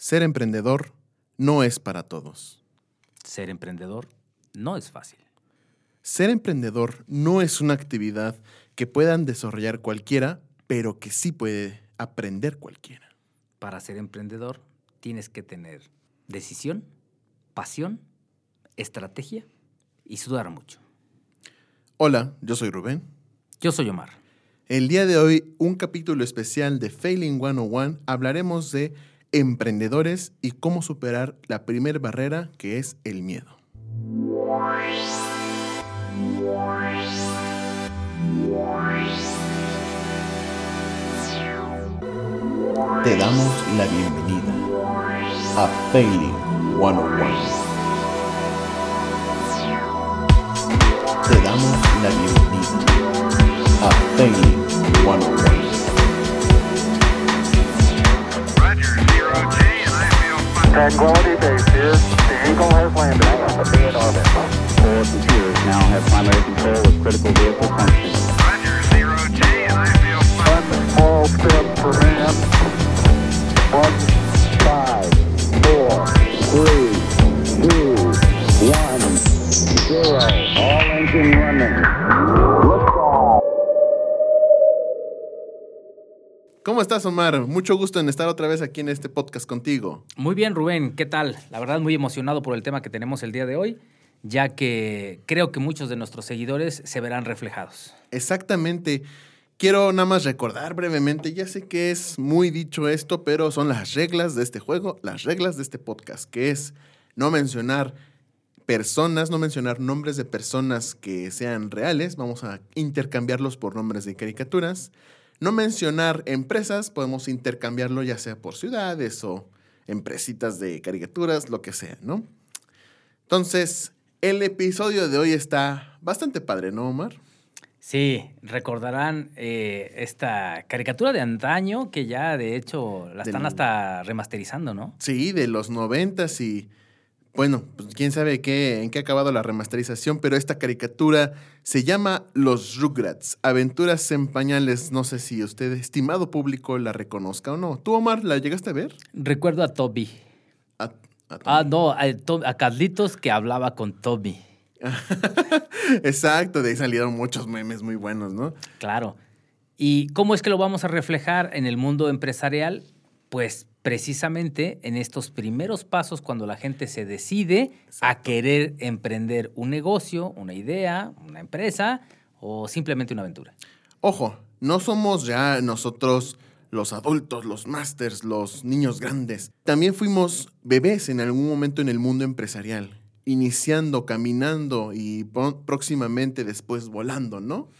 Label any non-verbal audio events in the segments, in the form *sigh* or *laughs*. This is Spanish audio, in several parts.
Ser emprendedor no es para todos. Ser emprendedor no es fácil. Ser emprendedor no es una actividad que puedan desarrollar cualquiera, pero que sí puede aprender cualquiera. Para ser emprendedor tienes que tener decisión, pasión, estrategia y sudar mucho. Hola, yo soy Rubén. Yo soy Omar. El día de hoy, un capítulo especial de Failing 101, hablaremos de emprendedores y cómo superar la primera barrera que es el miedo. Te damos la bienvenida a Failing 101. Te damos la bienvenida a Failing 101. Tranquility Base here. The Eagle has landed. to be in orbit. Four computers now have primary control of critical vehicle functions. Roger, zero G, and I feel fine. One small step for man. One five, four, three, two, one, zero. All engine running. ¿Cómo estás, Omar? Mucho gusto en estar otra vez aquí en este podcast contigo. Muy bien, Rubén, ¿qué tal? La verdad, muy emocionado por el tema que tenemos el día de hoy, ya que creo que muchos de nuestros seguidores se verán reflejados. Exactamente. Quiero nada más recordar brevemente, ya sé que es muy dicho esto, pero son las reglas de este juego, las reglas de este podcast, que es no mencionar personas, no mencionar nombres de personas que sean reales, vamos a intercambiarlos por nombres de caricaturas. No mencionar empresas, podemos intercambiarlo ya sea por ciudades o empresitas de caricaturas, lo que sea, ¿no? Entonces, el episodio de hoy está bastante padre, ¿no, Omar? Sí, recordarán eh, esta caricatura de antaño que ya de hecho la están Del- hasta remasterizando, ¿no? Sí, de los noventas y bueno, pues quién sabe qué, en qué ha acabado la remasterización, pero esta caricatura se llama Los Rugrats, Aventuras en Pañales. No sé si usted, estimado público, la reconozca o no. ¿Tú, Omar, la llegaste a ver? Recuerdo a Toby. A- a- Ah, no, a, a Carlitos que hablaba con Toby. *laughs* Exacto, de ahí salieron muchos memes muy buenos, ¿no? Claro. ¿Y cómo es que lo vamos a reflejar en el mundo empresarial? Pues precisamente en estos primeros pasos cuando la gente se decide a querer emprender un negocio, una idea, una empresa o simplemente una aventura. Ojo, no somos ya nosotros los adultos, los masters, los niños grandes. También fuimos bebés en algún momento en el mundo empresarial, iniciando, caminando y próximamente después volando, ¿no?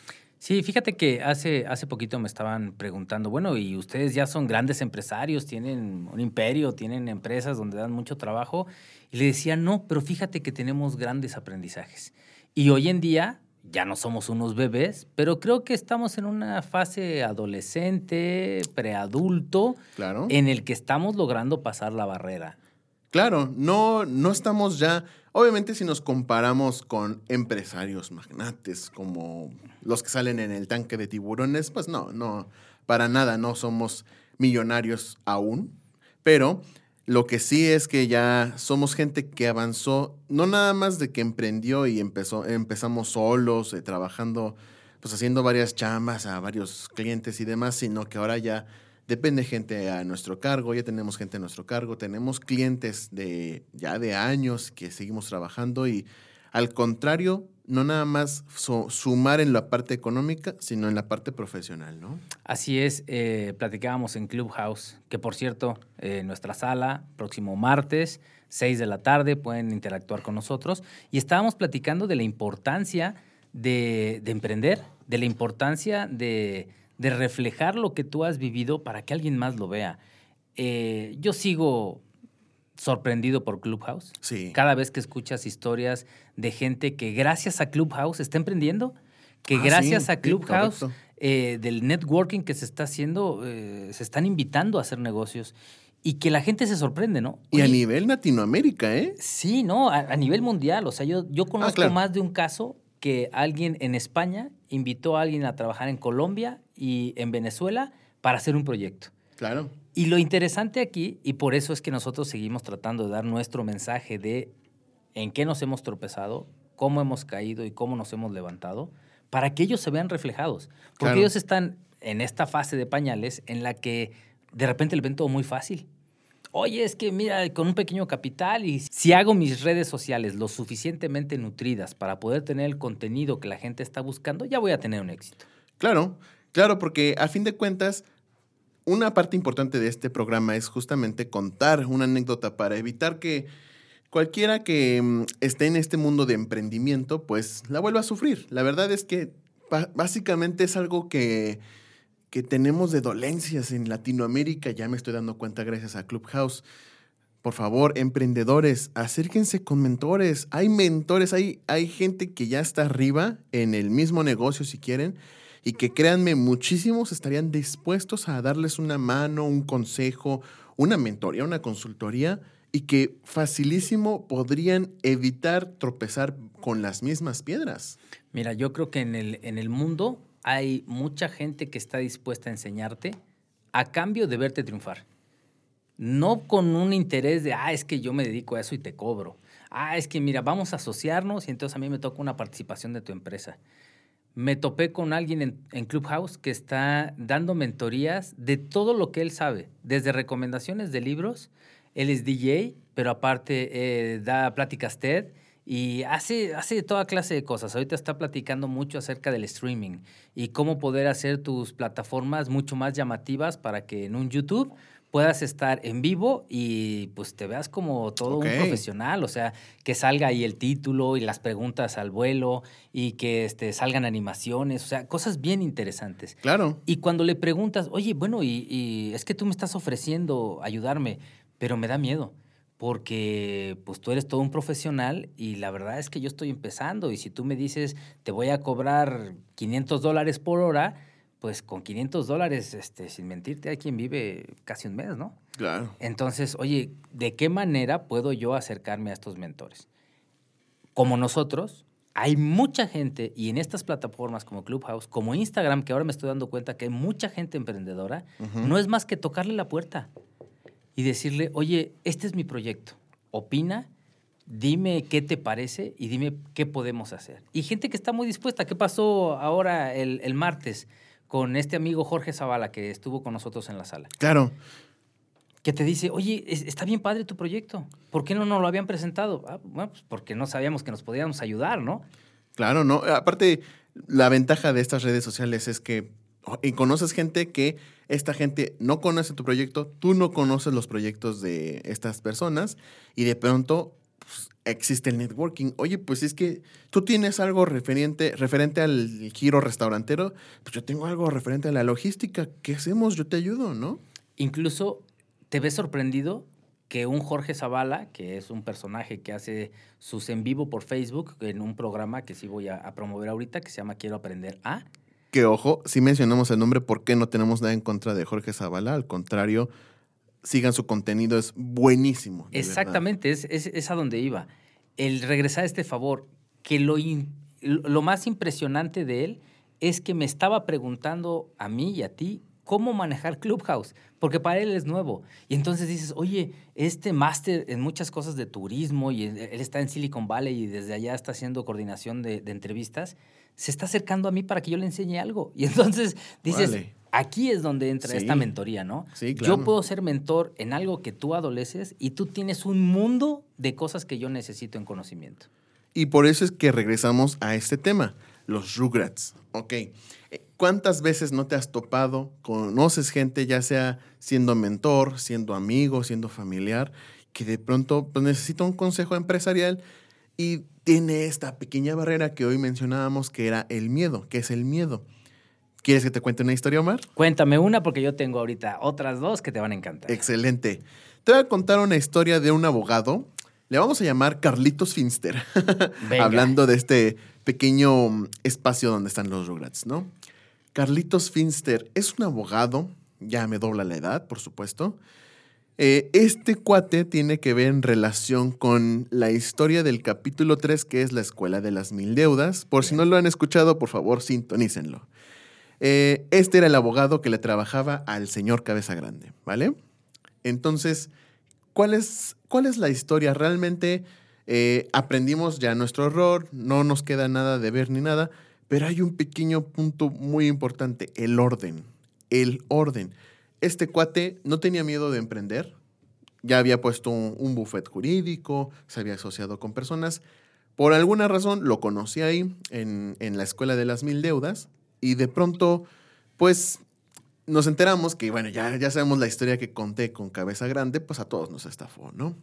Sí, fíjate que hace, hace poquito me estaban preguntando, bueno, y ustedes ya son grandes empresarios, tienen un imperio, tienen empresas donde dan mucho trabajo. Y le decía, no, pero fíjate que tenemos grandes aprendizajes. Y hoy en día ya no somos unos bebés, pero creo que estamos en una fase adolescente, preadulto, Claro. en el que estamos logrando pasar la barrera. Claro, no, no estamos ya. Obviamente, si nos comparamos con empresarios magnates como los que salen en el tanque de tiburones, pues no, no, para nada, no somos millonarios aún. Pero lo que sí es que ya somos gente que avanzó, no nada más de que emprendió y empezó, empezamos solos, eh, trabajando, pues haciendo varias chambas a varios clientes y demás, sino que ahora ya depende gente a nuestro cargo, ya tenemos gente a nuestro cargo, tenemos clientes de ya de años que seguimos trabajando y al contrario, no nada más su- sumar en la parte económica, sino en la parte profesional, ¿no? Así es, eh, platicábamos en Clubhouse, que por cierto, eh, nuestra sala, próximo martes, 6 de la tarde, pueden interactuar con nosotros. Y estábamos platicando de la importancia de emprender, de la importancia de, de reflejar lo que tú has vivido para que alguien más lo vea. Eh, yo sigo sorprendido por Clubhouse. Sí. Cada vez que escuchas historias de gente que gracias a Clubhouse está emprendiendo, que Ah, gracias sí, a Clubhouse, eh, del networking que se está haciendo, eh, se están invitando a hacer negocios y que la gente se sorprende, ¿no? Y a nivel Latinoamérica, ¿eh? Sí, ¿no? A, a nivel mundial. O sea, yo, yo conozco Ah, claro. más de un caso que alguien en España invitó a alguien a trabajar en Colombia y en Venezuela para hacer un proyecto. Claro. Y lo interesante aquí, y por eso es que nosotros seguimos tratando de dar nuestro mensaje de en qué nos hemos tropezado, cómo hemos caído y cómo nos hemos levantado, para que ellos se vean reflejados. Porque Claro. ellos están en esta fase de pañales en la que de repente le ven todo muy fácil. Oye, es que mira, con un pequeño capital y si hago mis redes sociales lo suficientemente nutridas para poder tener el contenido que la gente está buscando, ya voy a tener un éxito. Claro, claro, porque a fin de cuentas, una parte importante de este programa es justamente contar una anécdota para evitar que cualquiera que mm, esté en este mundo de emprendimiento, pues la vuelva a sufrir. La verdad es que básicamente es algo que, que tenemos de dolencias en Latinoamérica, ya me estoy dando cuenta gracias a Clubhouse. Por favor, emprendedores, acérquense con mentores. Hay mentores, hay, hay gente que ya está arriba en el mismo negocio si quieren y que créanme, muchísimos estarían dispuestos a darles una mano, un consejo, una mentoría, una consultoría y que facilísimo podrían evitar tropezar con las mismas piedras. Mira, yo creo que en el, en el mundo hay mucha gente que está dispuesta a enseñarte a cambio de verte triunfar. No con un interés de, ah, es que yo me dedico a eso y te cobro. Ah, es que mira, vamos a asociarnos y entonces a mí me toca una participación de tu empresa. Me topé con alguien en, en Clubhouse que está dando mentorías de todo lo que él sabe, desde recomendaciones de libros, él es DJ, pero aparte eh, da pláticas TED y hace, hace toda clase de cosas. Ahorita está platicando mucho acerca del streaming y cómo poder hacer tus plataformas mucho más llamativas para que en un YouTube puedas estar en vivo y pues te veas como todo un profesional, o sea, que salga ahí el título y las preguntas al vuelo y que este, salgan animaciones, o sea, cosas bien interesantes. Claro. Y cuando le preguntas, oye, bueno, y, y es que tú me estás ofreciendo ayudarme, pero me da miedo, porque pues tú eres todo un profesional y la verdad es que yo estoy empezando y si tú me dices, te voy a cobrar 500 dólares por hora, pues con 500 dólares, este, sin mentirte, hay quien vive casi un mes, ¿no? Claro. Entonces, oye, ¿de qué manera puedo yo acercarme a estos mentores? Como nosotros, hay mucha gente, y en estas plataformas como Clubhouse, como Instagram, que ahora me estoy dando cuenta que hay mucha gente emprendedora, no es más que tocarle la puerta y decirle, oye, este es mi proyecto, opina, dime qué te parece y dime qué podemos hacer. Y gente que está muy dispuesta. ¿Qué pasó ahora el, el martes con este amigo Jorge Zavala que estuvo con nosotros en la sala? Claro. que te dice, oye, es- está bien padre tu proyecto. ¿Por qué no nos lo habían presentado? Ah, bueno, pues porque no sabíamos que nos podíamos ayudar, ¿no? Claro, ¿no? Aparte, la ventaja de estas redes sociales es que oh, conoces gente que esta gente no conoce tu proyecto, tú no conoces los proyectos de estas personas y de pronto pues, existe el networking. Oye, pues es que tú tienes algo referente, referente al giro restaurantero, pues yo tengo algo referente a la logística. ¿Qué hacemos? Yo te ayudo, ¿no? Incluso te ves sorprendido que un Jorge Zavala, que es un personaje que hace sus en vivo por Facebook en un programa que sí voy a, a promover ahorita, que se llama Quiero Aprender A, Que ojo, si mencionamos el nombre, ¿por qué no tenemos nada en contra de Jorge Zavala? Al contrario, sigan su contenido, es buenísimo. Exactamente, es, es, a donde iba. El regresar a este favor, que lo, lo más impresionante de él es que me estaba preguntando a mí y a ti cómo manejar Clubhouse, porque para él es nuevo. Y entonces dices, oye, este máster en muchas cosas de turismo y él está en Silicon Valley y desde allá está haciendo coordinación de, de entrevistas, se está acercando a mí para que yo le enseñe algo. Y entonces dices, aquí es donde entra Sí. esta mentoría, ¿no? Sí, claro. Yo puedo ser mentor en algo que tú adoleces y tú tienes un mundo de cosas que yo necesito en conocimiento. Y por eso es que regresamos a este tema, los Rugrats. Ok. ¿Cuántas veces no te has topado, conoces gente, ya sea siendo mentor, siendo amigo, siendo familiar, que de pronto pues, necesita un consejo empresarial y tiene esta pequeña barrera que hoy mencionábamos, que era el miedo? ¿Qué es el miedo? ¿Quieres que te cuente una historia, Omar? Cuéntame una porque yo tengo ahorita otras dos que te van a encantar. Excelente. Te voy a contar una historia de un abogado. Le vamos a llamar Carlitos Finster. *laughs* Hablando de este pequeño espacio donde están los Rugrats, ¿no? Carlitos Finster es un abogado, ya me dobla la edad, por supuesto. Eh, este cuate tiene que ver en relación con la historia del capítulo 3, que es la Escuela de las Mil Deudas. Por si no lo han escuchado, por favor, sintonícenlo. Eh, este era el abogado que le trabajaba al señor Cabeza Grande, ¿vale? Entonces, ¿cuál es, cuál es la historia? Realmente eh, aprendimos ya nuestro error, no nos queda nada de ver ni nada, pero hay un pequeño punto muy importante, el orden. El orden. Este cuate no tenía miedo de emprender, ya había puesto un, un buffet jurídico, se había asociado con personas. Por alguna razón lo conocí ahí en, en la escuela de las mil deudas y de pronto, pues nos enteramos que, bueno, ya, ya sabemos la historia que conté con Cabeza Grande, pues a todos nos estafó, ¿no?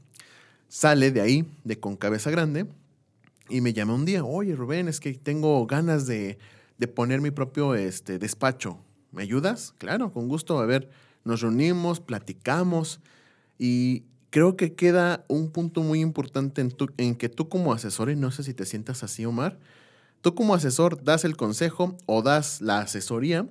Sale de ahí, de con Cabeza Grande, y me llama un día, oye Rubén, es que tengo ganas de, de poner mi propio este, despacho. ¿Me ayudas? Claro, con gusto. A ver, nos reunimos, platicamos y creo que queda un punto muy importante en, que tú como asesor, y no sé si te sientas así, Omar, tú como asesor das el consejo o das la asesoría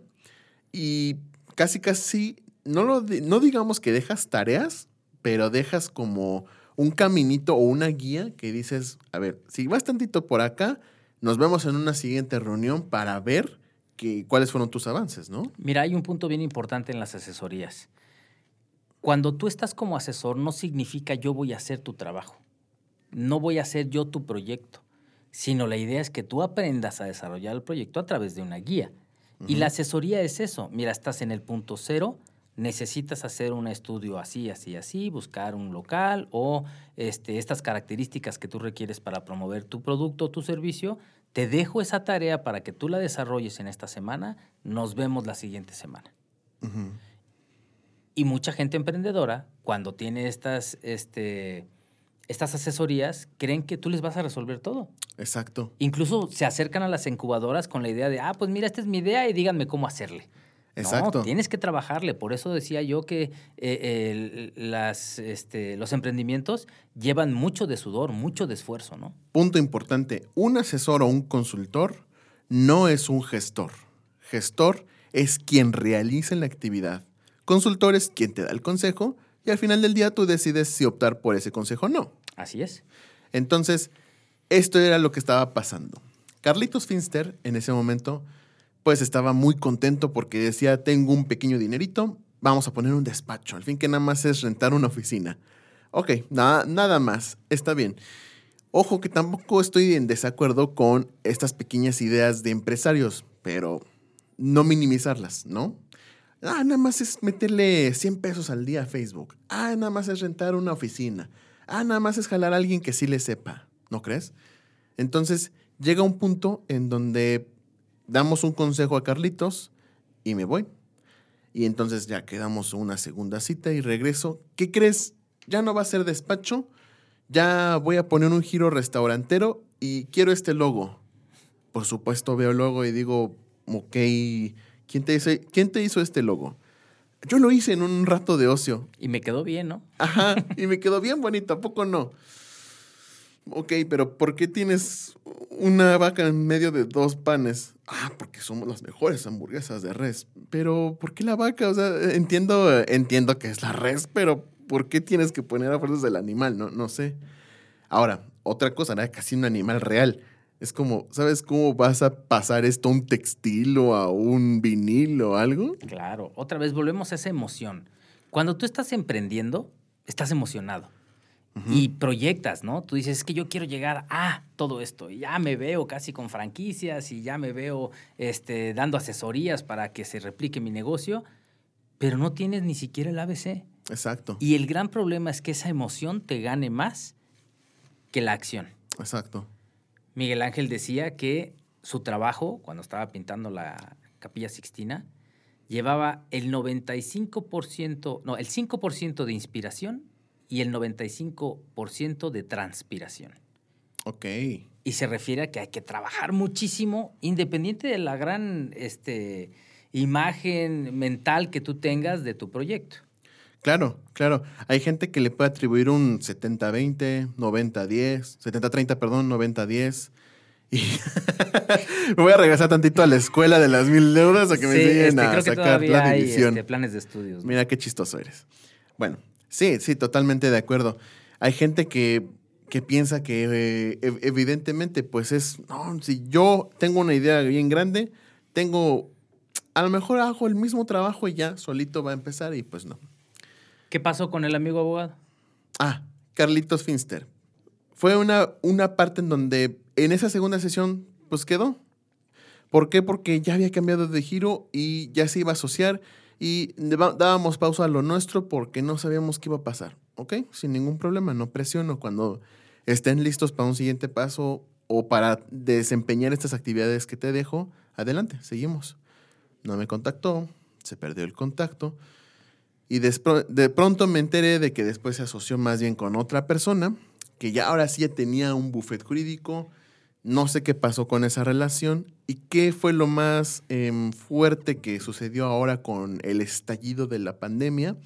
y casi casi, no, lo, no digamos que dejas tareas, pero dejas como un caminito o una guía que dices, a ver, si vas tantito por acá, nos vemos en una siguiente reunión para ver que, cuáles fueron tus avances, ¿no? Mira, hay un punto bien importante en las asesorías. Cuando tú estás como asesor, no significa yo voy a hacer tu trabajo. No voy a hacer yo tu proyecto. Sino la idea es que tú aprendas a desarrollar el proyecto a través de una guía. Y la asesoría es eso. Mira, estás en el punto cero, necesitas hacer un estudio así, así, así, buscar un local o este, estas características que tú requieres para promover tu producto o tu servicio. Te dejo esa tarea para que tú la desarrolles en esta semana. Nos vemos la siguiente semana. Y mucha gente emprendedora, cuando tiene estas, este, estas asesorías, creen que tú les vas a resolver todo. Exacto. Incluso se acercan a las incubadoras con la idea de, ah, pues mira, esta es mi idea y díganme cómo hacerle. Exacto. No, tienes que trabajarle. Por eso decía yo que eh, las, este, los emprendimientos llevan mucho de sudor, mucho de esfuerzo, ¿no? Punto importante, un asesor o un consultor no es un gestor. Gestor es quien realiza la actividad. Consultor es quien te da el consejo y al final del día tú decides si optar por ese consejo o no. Así es. Entonces, esto era lo que estaba pasando. Carlitos Finster en ese momento pues estaba muy contento porque decía, tengo un pequeño dinerito, vamos a poner un despacho. Al fin que nada más es rentar una oficina. Ok, nada, nada más, está bien. Ojo que tampoco estoy en desacuerdo con estas pequeñas ideas de empresarios, pero no minimizarlas, ¿no? Ah, nada más es meterle 100 pesos al día a Facebook. Ah, nada más es rentar una oficina. Ah, nada más es jalar a alguien que sí le sepa, ¿no crees? Entonces llega un punto en donde damos un consejo a Carlitos y me voy. Y entonces ya quedamos una segunda cita y regreso. ¿Qué crees? Ya no va a ser despacho. Ya voy a poner un giro restaurantero y quiero este logo. Por supuesto veo el logo y digo, ok, ¿quién te, hizo, ¿quién te hizo este logo? Yo lo hice en un rato de ocio. Y me quedó bien, ¿no? Ajá, *laughs* y me quedó bien bonito, ¿a poco no? Ok, pero ¿por qué tienes una vaca en medio de dos panes? Ah, porque somos las mejores hamburguesas de res. Pero, ¿por qué la vaca? O sea, entiendo, entiendo que es la res, pero ¿por qué tienes que poner a fuerzas del animal? No, no sé. Ahora, otra cosa, era casi un animal real. Es como, ¿sabes cómo vas a pasar esto a un textil o a un vinil o algo? Claro, otra vez volvemos a esa emoción. Cuando tú estás emprendiendo, estás emocionado y proyectas, ¿no? Tú dices, es que yo quiero llegar a todo esto y ya me veo casi con franquicias y ya me veo este, dando asesorías para que se replique mi negocio, pero no tienes ni siquiera el ABC. Exacto, Y el gran problema es que esa emoción te gane más que la acción. exacto. Miguel Ángel decía que su trabajo, cuando estaba pintando la Capilla Sixtina, llevaba el 95%, no, el 5% de inspiración y el 95% de transpiración. Ok. Y se refiere a que hay que trabajar muchísimo, independiente de la gran este, imagen mental que tú tengas de tu proyecto. Claro, claro. Hay gente que le puede atribuir un 70-20, 90-10, 70-30, perdón, 90-10. Y me *laughs* voy a regresar tantito a la escuela de las mil euros a que me Sí, enseñen este, a creo que sacar la hay división. este, planes de estudios. ¿no? Mira qué chistoso eres. Bueno, sí, sí, totalmente de acuerdo. Hay gente que, que piensa que eh, ev- evidentemente, pues es, no, si yo tengo una idea bien grande, tengo a lo mejor hago el mismo trabajo y ya solito va a empezar y pues no. ¿Qué pasó con el amigo abogado? Ah, Carlitos Finster. Fue una, una parte en donde en esa segunda sesión pues quedó. ¿Por qué? Porque ya había cambiado de giro y ya se iba a asociar y dábamos pausa a lo nuestro porque no sabíamos qué iba a pasar. ¿Ok? Sin ningún problema, no presiono. Cuando estén listos para un siguiente paso o para desempeñar estas actividades que te dejo, adelante, seguimos. No me contactó, se perdió el contacto. Y de pronto me enteré de que después se asoció más bien con otra persona, que ya ahora sí ya tenía un buffet jurídico. No sé qué pasó con esa relación y qué fue lo más em, fuerte que sucedió ahora con el estallido de la pandemia.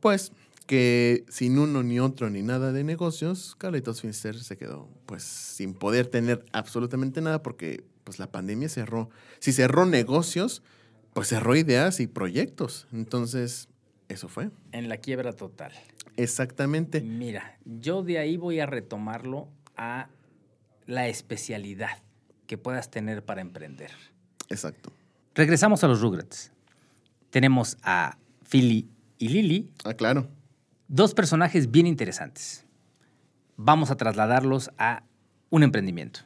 Pues que sin uno ni otro ni nada de negocios, Carlitos Finster se quedó pues sin poder tener absolutamente nada porque pues la pandemia cerró. Si cerró negocios, pues cerró ideas y proyectos. Entonces, eso fue. En la quiebra total. Exactamente. Mira, yo de ahí voy a retomarlo a la especialidad que puedas tener para emprender. Exacto. Regresamos a los Rugrats. Tenemos a Philly y Lily, Ah, claro. dos personajes bien interesantes. Vamos a trasladarlos a un emprendimiento.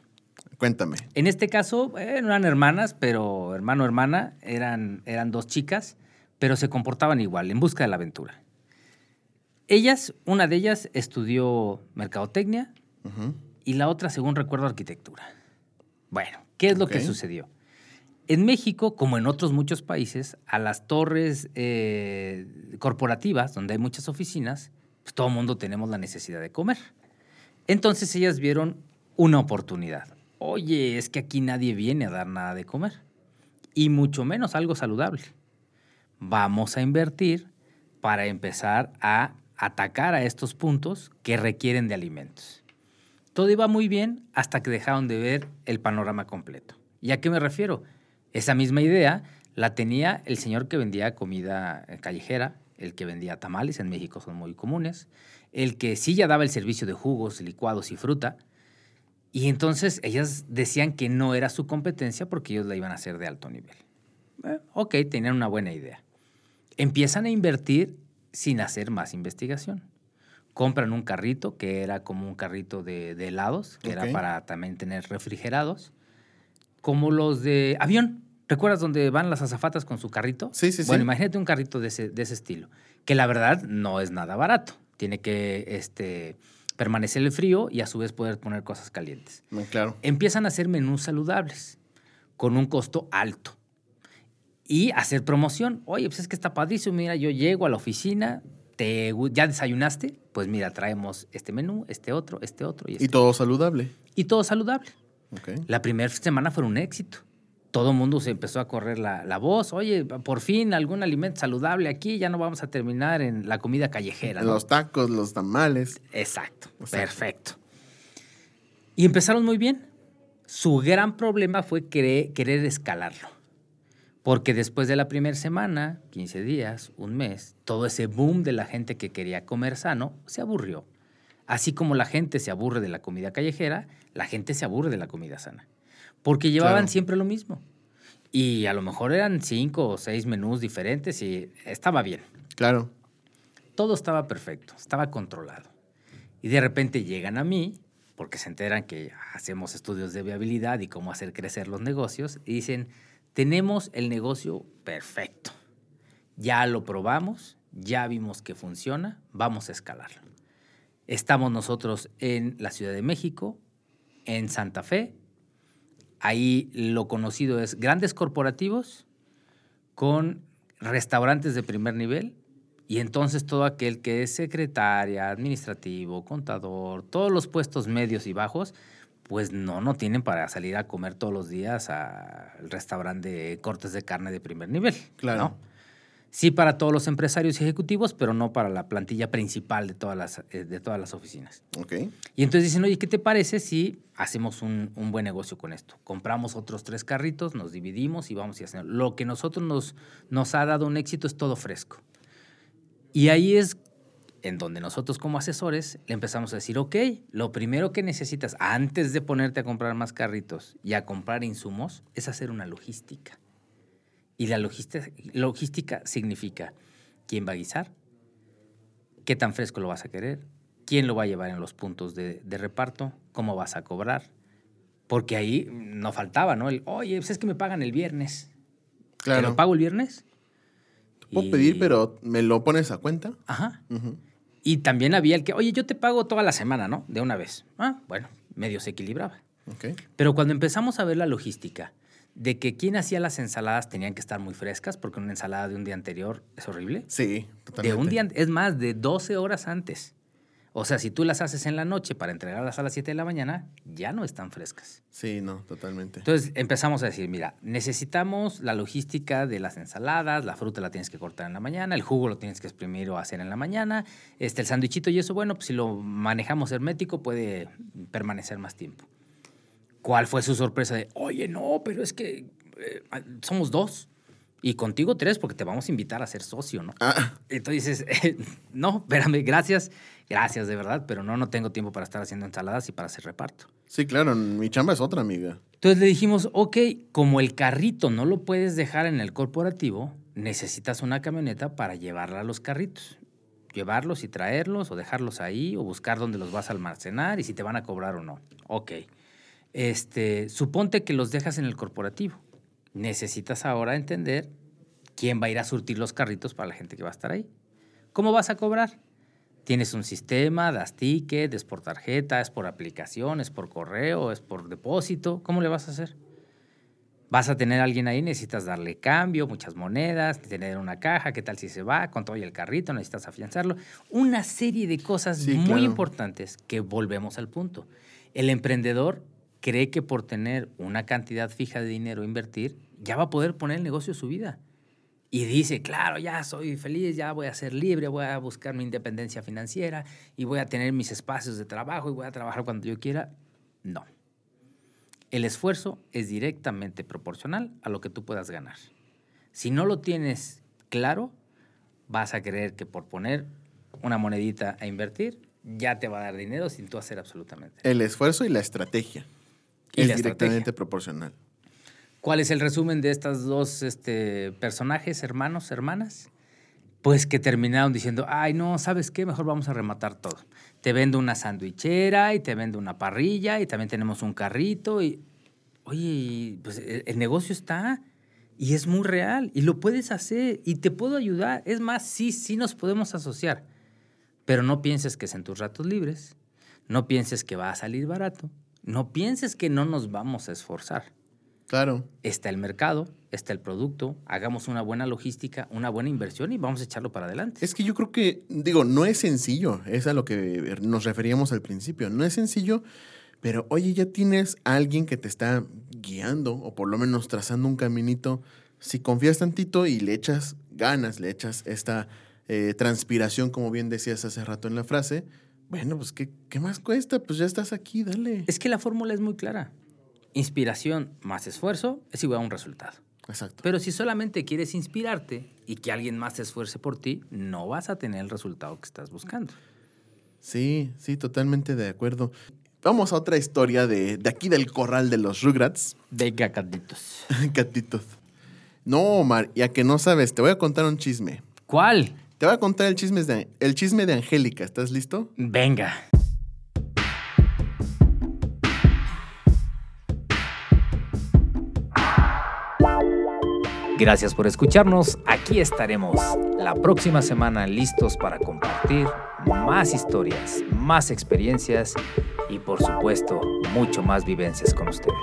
Cuéntame. En este caso, eh, no eran hermanas, pero hermano hermana, eran, eran dos chicas, pero se comportaban igual, en busca de la aventura. Ellas, una de ellas estudió mercadotecnia Ujú. Y la otra, según recuerdo, arquitectura. Bueno, ¿qué es lo que sucedió? En México, como en otros muchos países, a las torres eh, corporativas, donde hay muchas oficinas, pues todo el mundo tenemos la necesidad de comer. Entonces ellas vieron una oportunidad. Oye, es que aquí nadie viene a dar nada de comer. Y mucho menos algo saludable. Vamos a invertir para empezar a atacar a estos puntos que requieren de alimentos. Todo iba muy bien hasta que dejaron de ver el panorama completo. ¿Y a qué me refiero? Esa misma idea la tenía el señor que vendía comida callejera, el que vendía tamales, en México son muy comunes, el que sí ya daba el servicio de jugos, licuados y fruta. Y entonces ellas decían que no era su competencia porque ellos la iban a hacer de alto nivel. Eh, ok, tenían una buena idea. Empiezan a invertir sin hacer más investigación. Compran un carrito que era como un carrito de, de helados, que era para también tener refrigerados, como los de avión. ¿Recuerdas donde van las azafatas con su carrito? Sí, sí, sí. Bueno, imagínate un carrito de ese, de ese estilo, que la verdad no es nada barato. Tiene que este, permanecer el frío y a su vez poder poner cosas calientes Mm, Claro. empiezan a hacer menús saludables con un costo alto y hacer promoción. Oye, pues es que está padrísimo. Mira, yo llego a la oficina, te, ¿ya desayunaste? Pues mira, traemos este menú, este otro, este otro y este. Y todo saludable. y todo saludable. La primera semana fue un éxito. Todo el mundo se empezó a correr la, la voz. Oye, por fin algún alimento saludable aquí. Ya no vamos a terminar en la comida callejera. ¿no? Los tacos, los tamales. Exacto, Exacto. perfecto. Y empezaron muy bien. Su gran problema fue querer, querer escalarlo. Porque después de la primera semana, 15 días, un mes, todo ese boom de la gente que quería comer sano se aburrió. Así como la gente se aburre de la comida callejera, la gente se aburre de la comida sana. Porque llevaban Claro. siempre lo mismo. Y a lo mejor eran cinco o seis menús diferentes y estaba bien Claro. todo estaba perfecto, estaba controlado. Y de repente llegan a mí, porque se enteran que hacemos estudios de viabilidad y cómo hacer crecer los negocios, y dicen, tenemos el negocio perfecto. Ya lo probamos, ya vimos que funciona, vamos a escalarlo. Estamos nosotros en la Ciudad de México, en Santa Fe. Ahí lo conocido es grandes corporativos con restaurantes de primer nivel y entonces todo aquel que es secretaria, administrativo, contador, todos los puestos medios y bajos, pues no, no tienen para salir a comer todos los días al restaurante de cortes de carne de primer nivel. Claro. ¿no? Sí para todos los empresarios y ejecutivos, pero no para la plantilla principal de todas las, eh, de todas las oficinas. Ok. Y entonces dicen, oye, ¿qué te parece si hacemos un, un buen negocio con esto? Compramos otros tres carritos, nos dividimos y vamos a hacer. Lo que nosotros nos, nos ha dado un éxito es todo fresco. Y ahí es en donde nosotros como asesores le empezamos a decir, ok, lo primero que necesitas antes de ponerte a comprar más carritos y a comprar insumos es hacer una logística. Y la logística, logística significa quién va a guisar, qué tan fresco lo vas a querer, quién lo va a llevar en los puntos de, de reparto, cómo vas a cobrar. Porque ahí no faltaba, ¿no? El, oye, pues es que me pagan el viernes. ¿Te Claro. lo pago el viernes? Puedo Y- pedir, pero ¿me lo pones a cuenta? Ajá. Ujú. Y también había el que, oye, yo te pago toda la semana, ¿no? De una vez. Ah, bueno, medio se equilibraba. Ok. Pero cuando empezamos a ver la logística de que quien hacía las ensaladas tenían que estar muy frescas, porque una ensalada de un día anterior es horrible. Sí, totalmente. De un día, es más, de 12 horas antes. O sea, si tú las haces en la noche para entregarlas a las 7 de la mañana, ya no están frescas. Sí, no, totalmente. Entonces empezamos a decir, mira, necesitamos la logística de las ensaladas, la fruta la tienes que cortar en la mañana, el jugo lo tienes que exprimir o hacer en la mañana, este, el sándwichito y eso, bueno, pues si lo manejamos hermético puede permanecer más tiempo. ¿Cuál fue su sorpresa de, oye, no, pero es que eh, somos dos y contigo tres porque te vamos a invitar a ser socio, ¿no? Ah, Entonces dices, *laughs* eh, no, espérame, gracias, gracias de verdad, pero no, no tengo tiempo para estar haciendo ensaladas y para hacer reparto. sí, claro, mi chamba es otra, amiga. Entonces le dijimos, ok, como el carrito no lo puedes dejar en el corporativo, necesitas una camioneta para llevarla a los carritos. Llevarlos y traerlos o dejarlos ahí o buscar dónde los vas a almacenar y si te van a cobrar o no. Ok. Este, suponte que los dejas en el corporativo. Necesitas ahora entender quién va a ir a surtir los carritos para la gente que va a estar ahí. ¿Cómo vas a cobrar? Tienes un sistema, das ticket, es por tarjeta, es por aplicación, es por correo, es por depósito. ¿Cómo le vas a hacer? Vas a tener a alguien ahí, necesitas darle cambio, muchas monedas, tener una caja, qué tal si se va, con todo y el carrito, necesitas afianzarlo. Una serie de cosas Sí, muy claro. importantes que volvemos al punto. El emprendedor cree que por tener una cantidad fija de dinero a invertir, ya va a poder poner el negocio a su vida. Y dice, claro, ya soy feliz, ya voy a ser libre, voy a buscar mi independencia financiera y voy a tener mis espacios de trabajo y voy a trabajar cuando yo quiera. No. El esfuerzo es directamente proporcional a lo que tú puedas ganar. Si no lo tienes claro, vas a creer que por poner una monedita a invertir, ya te va a dar dinero sin tú hacer absolutamente. nada. El esfuerzo y la estrategia. Y es la directamente estrategia. proporcional. ¿Cuál es el resumen de estas dos este, personajes, hermanos, hermanas? Pues que terminaron diciendo, ay, no, ¿sabes qué? Mejor vamos a rematar todo. Te vendo una sandwichera y te vendo una parrilla y también tenemos un carrito y, oye, pues el, el negocio está y es muy real y lo puedes hacer y te puedo ayudar. Es más, sí, sí nos podemos asociar. Pero no pienses que es en tus ratos libres, no pienses que va a salir barato, no pienses que no nos vamos a esforzar Claro. está el mercado, está el producto, hagamos una buena logística, una buena inversión y vamos a echarlo para adelante. Es que yo creo que, digo, no es sencillo, es a lo que nos referíamos al principio. No es sencillo, pero oye, ya tienes a alguien que te está guiando o por lo menos trazando un caminito. Si confías tantito y le echas ganas, le echas esta eh, transpiración, como bien decías hace rato en la frase, bueno, pues ¿qué, ¿qué más cuesta? Pues ya estás aquí, dale. Es que la fórmula es muy clara. Inspiración más esfuerzo es igual a un resultado. Exacto. Pero si solamente quieres inspirarte y que alguien más se esfuerce por ti, no vas a tener el resultado que estás buscando. Sí, sí, totalmente de acuerdo. Vamos a otra historia de, de aquí del corral de los Rugrats. Venga, catitos. *laughs* Gatitos. No, Omar, ya que no sabes, te voy a contar un chisme. ¿Cuál? Te voy a contar el chisme de, el chisme de Angélica. ¿Estás listo? Venga. Gracias por escucharnos. Aquí estaremos la próxima semana listos para compartir más historias, más experiencias y por supuesto mucho más vivencias con ustedes.